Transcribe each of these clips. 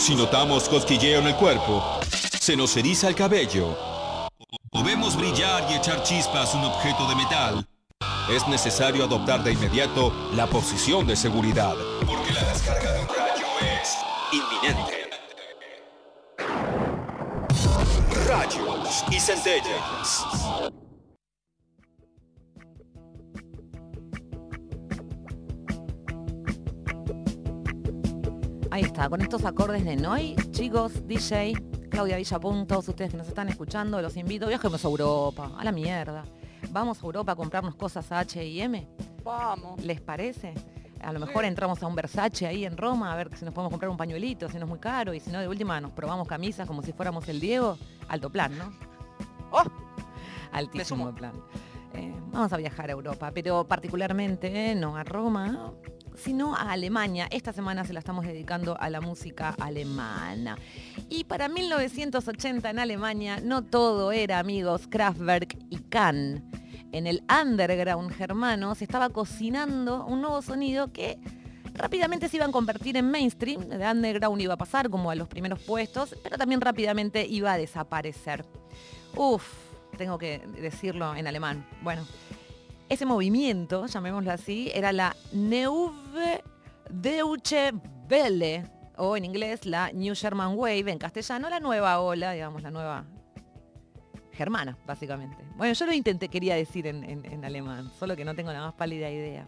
Si notamos cosquilleo en el cuerpo, se nos eriza el cabello, o vemos brillar y echar chispas un objeto de metal, es necesario adoptar de inmediato la posición de seguridad, porque la descarga de un rayo es inminente. Rayos y centellas. Está, con estos acordes de Noy, chicos, DJ, Claudia Villapuntos, ustedes que nos están escuchando, los invito, viajemos a Europa, a la mierda. Vamos a Europa a comprarnos cosas a H&M. Vamos. ¿Les parece? A lo mejor entramos a un Versace ahí en Roma a ver si nos podemos comprar un pañuelito, si no es muy caro, y si no, de última nos probamos camisas como si fuéramos el Diego. Alto plan, ¿no? ¡Oh! Altísimo plan. Eh, vamos a viajar a Europa, pero particularmente eh, no a Roma, sino a Alemania. Esta semana se la estamos dedicando a la música alemana. Y para 1980 en Alemania no todo era amigos Kraftwerk y Kahn. En el underground germano se estaba cocinando un nuevo sonido que rápidamente se iba a convertir en mainstream. De underground iba a pasar como a los primeros puestos, pero también rápidamente iba a desaparecer. Uf, tengo que decirlo en alemán. Bueno, ese movimiento, llamémoslo así, era la Neue Deutsche Welle, o en inglés la New German Wave, en castellano la nueva ola, digamos, la nueva germana, básicamente. Bueno, yo lo intenté, quería decir en- en alemán, solo que no tengo la más pálida idea.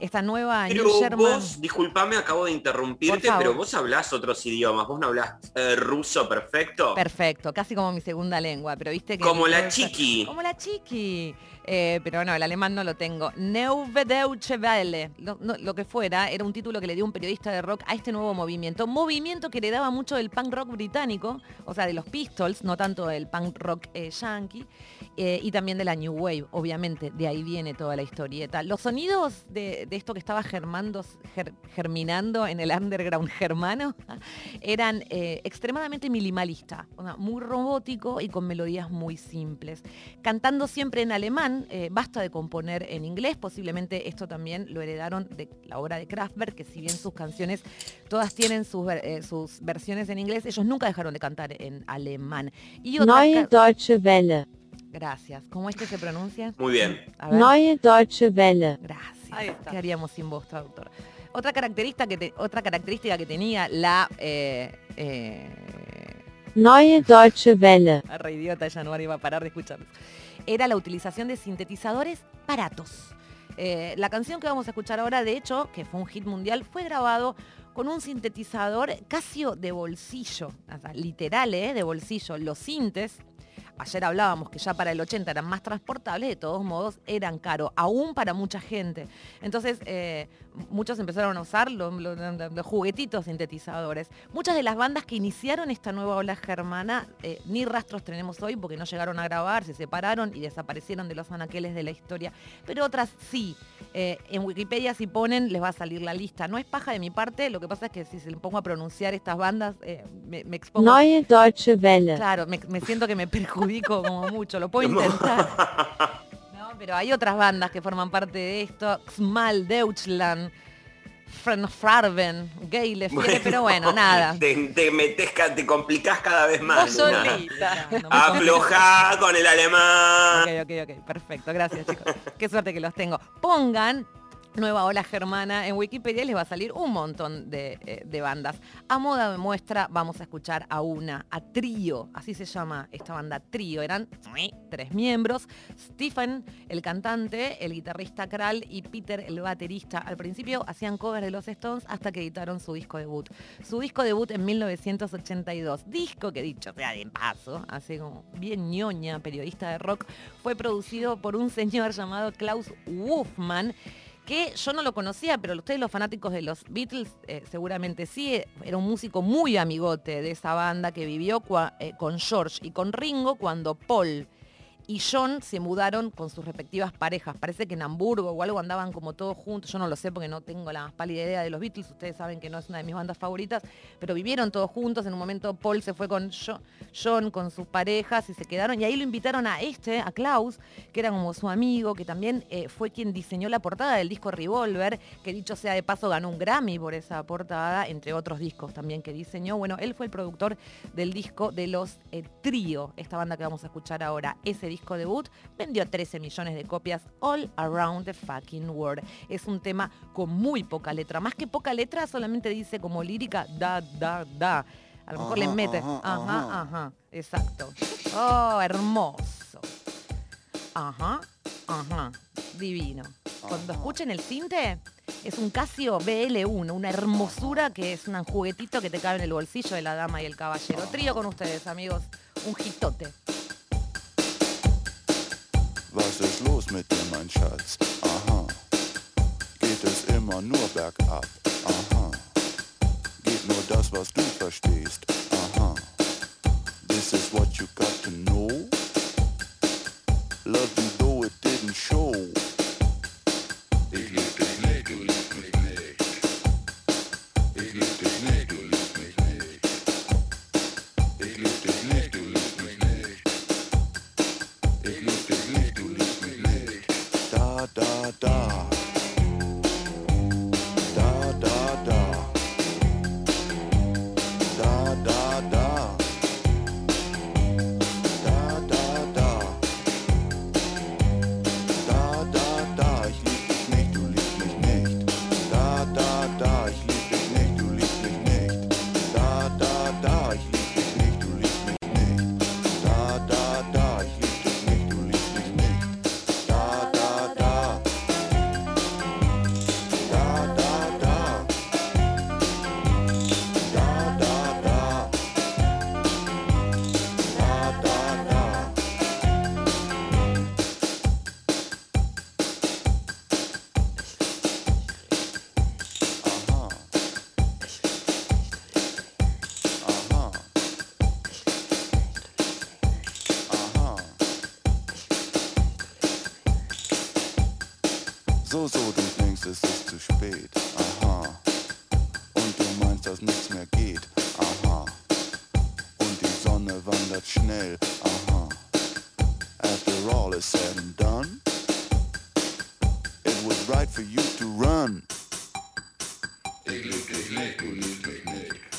Esta nueva Pero New German... vos, disculpame, acabo de interrumpirte, pero vos hablás otros idiomas, vos no hablás eh, ruso perfecto. Perfecto, casi como mi segunda lengua, pero viste que... Como la chiqui. Como la chiqui. Eh, pero no, el alemán no lo tengo. Neue Deutsche Welle. No, lo que fuera, era un título que le dio un periodista de rock a este nuevo movimiento. Movimiento que le daba mucho del punk rock británico, o sea, de los Pistols, no tanto del punk rock eh, yankee, eh, y también de la New Wave, obviamente. De ahí viene toda la historieta. Los sonidos de, de esto que estaba germando, ger- germinando en el underground germano eran eh, extremadamente minimalista, o sea, muy robótico y con melodías muy simples. Cantando siempre en alemán, eh, basta de componer en inglés, posiblemente esto también lo heredaron de la obra de Kraftwerk, que si bien sus canciones todas tienen sus, eh, sus versiones en inglés, ellos nunca dejaron de cantar en alemán. Y otra Neue Deutsche Welle. Gracias. ¿Cómo es que se pronuncia? Muy bien. Neue Deutsche Welle. Gracias. Ahí está. ¿Qué haríamos sin vos, traductor? Otra característica que, te- otra característica que tenía la... Eh, eh, Neue Deutsche Welle. la re idiota, ella no iba a parar de escucharlos. Era la utilización de sintetizadores baratos. Eh, la canción que vamos a escuchar ahora, de hecho, que fue un hit mundial, fue grabado con un sintetizador Casio de bolsillo, o sea, literal, ¿eh? de bolsillo. Los sintes, ayer hablábamos que ya para el 80 eran más transportables, de todos modos eran caros, aún para mucha gente. Entonces, eh, muchos empezaron a usar los, los- los juguetitos sintetizadores. Muchas de las bandas que iniciaron esta nueva ola germana, eh, ni rastros tenemos hoy porque no llegaron a grabar, se separaron y desaparecieron de los anaqueles de la historia. Pero otras sí. Eh, en Wikipedia si ponen les va a salir la lista. No es paja de mi parte, lo que pasa es que si se le pongo a pronunciar estas bandas, eh, me, me expongo. Neue Deutsche Welle. Claro, me, me siento que me perjudico como mucho, lo puedo intentar. Pero hay otras bandas que forman parte de esto, Xmal, Deutschland, Fren- Farben, Fiere, pero bueno, nada. Te, te metes, te complicás cada vez más. Solita. No Aflojá con el alemán. Ok, ok, ok, perfecto, gracias chicos. Qué suerte que los tengo. Pongan Nueva Ola Germana en Wikipedia les va a salir un montón de, eh, de bandas. A moda de muestra vamos a escuchar a una, a Trío, así se llama esta banda Trío. Eran tres miembros, Stephen, el cantante, el guitarrista Kral y Peter, el baterista. Al principio hacían covers de los Stones hasta que editaron su disco debut. Su disco debut en 1982. Disco que dicho sea de paso, así como bien ñoña, periodista de rock, fue producido por un señor llamado Klaus Wolfman que yo no lo conocía, pero ustedes los fanáticos de los Beatles eh, seguramente sí, eh, era un músico muy amigote de esa banda que vivió eh, con George y con Ringo cuando Paul y John se mudaron con sus respectivas parejas. Parece que en Hamburgo o algo andaban como todos juntos. Yo no lo sé porque no tengo la más pálida idea de los Beatles. Ustedes saben que no es una de mis bandas favoritas, pero vivieron todos juntos. En un momento Paul se fue con John, con sus parejas y se quedaron. Y ahí lo invitaron a este, a Klaus, que era como su amigo, que también eh, fue quien diseñó la portada del disco Revolver, que dicho sea de paso ganó un Grammy por esa portada, entre otros discos también que diseñó. Bueno, él fue el productor del disco de los eh, Trío, esta banda que vamos a escuchar ahora. Ese disco debut, vendió 13 millones de copias all around the fucking world. Es un tema con muy poca letra, más que poca letra, solamente dice como lírica da, da, da. A lo mejor le mete, ajá, ajá, ajá, exacto. Oh, hermoso. Ajá, ajá, divino. Cuando escuchen el cinte, es un Casio BL1, una hermosura que es un juguetito que te cabe en el bolsillo de la dama y el caballero. Trío con ustedes, amigos. Un hitote. Was ist los mit dir, mein Schatz? Aha. Geht es immer nur bergab? Aha. Geht nur das, was du verstehst? Aha. This is what you got to know. Love you though it didn't show. Da, So, so, du denkst, es ist zu spät. Aha. Und du meinst, dass nichts mehr geht. Aha. Und die Sonne wandert schnell. Aha. After all is said and done, it was right for you to run. Ich lieb dich nicht, du liebst mich nicht.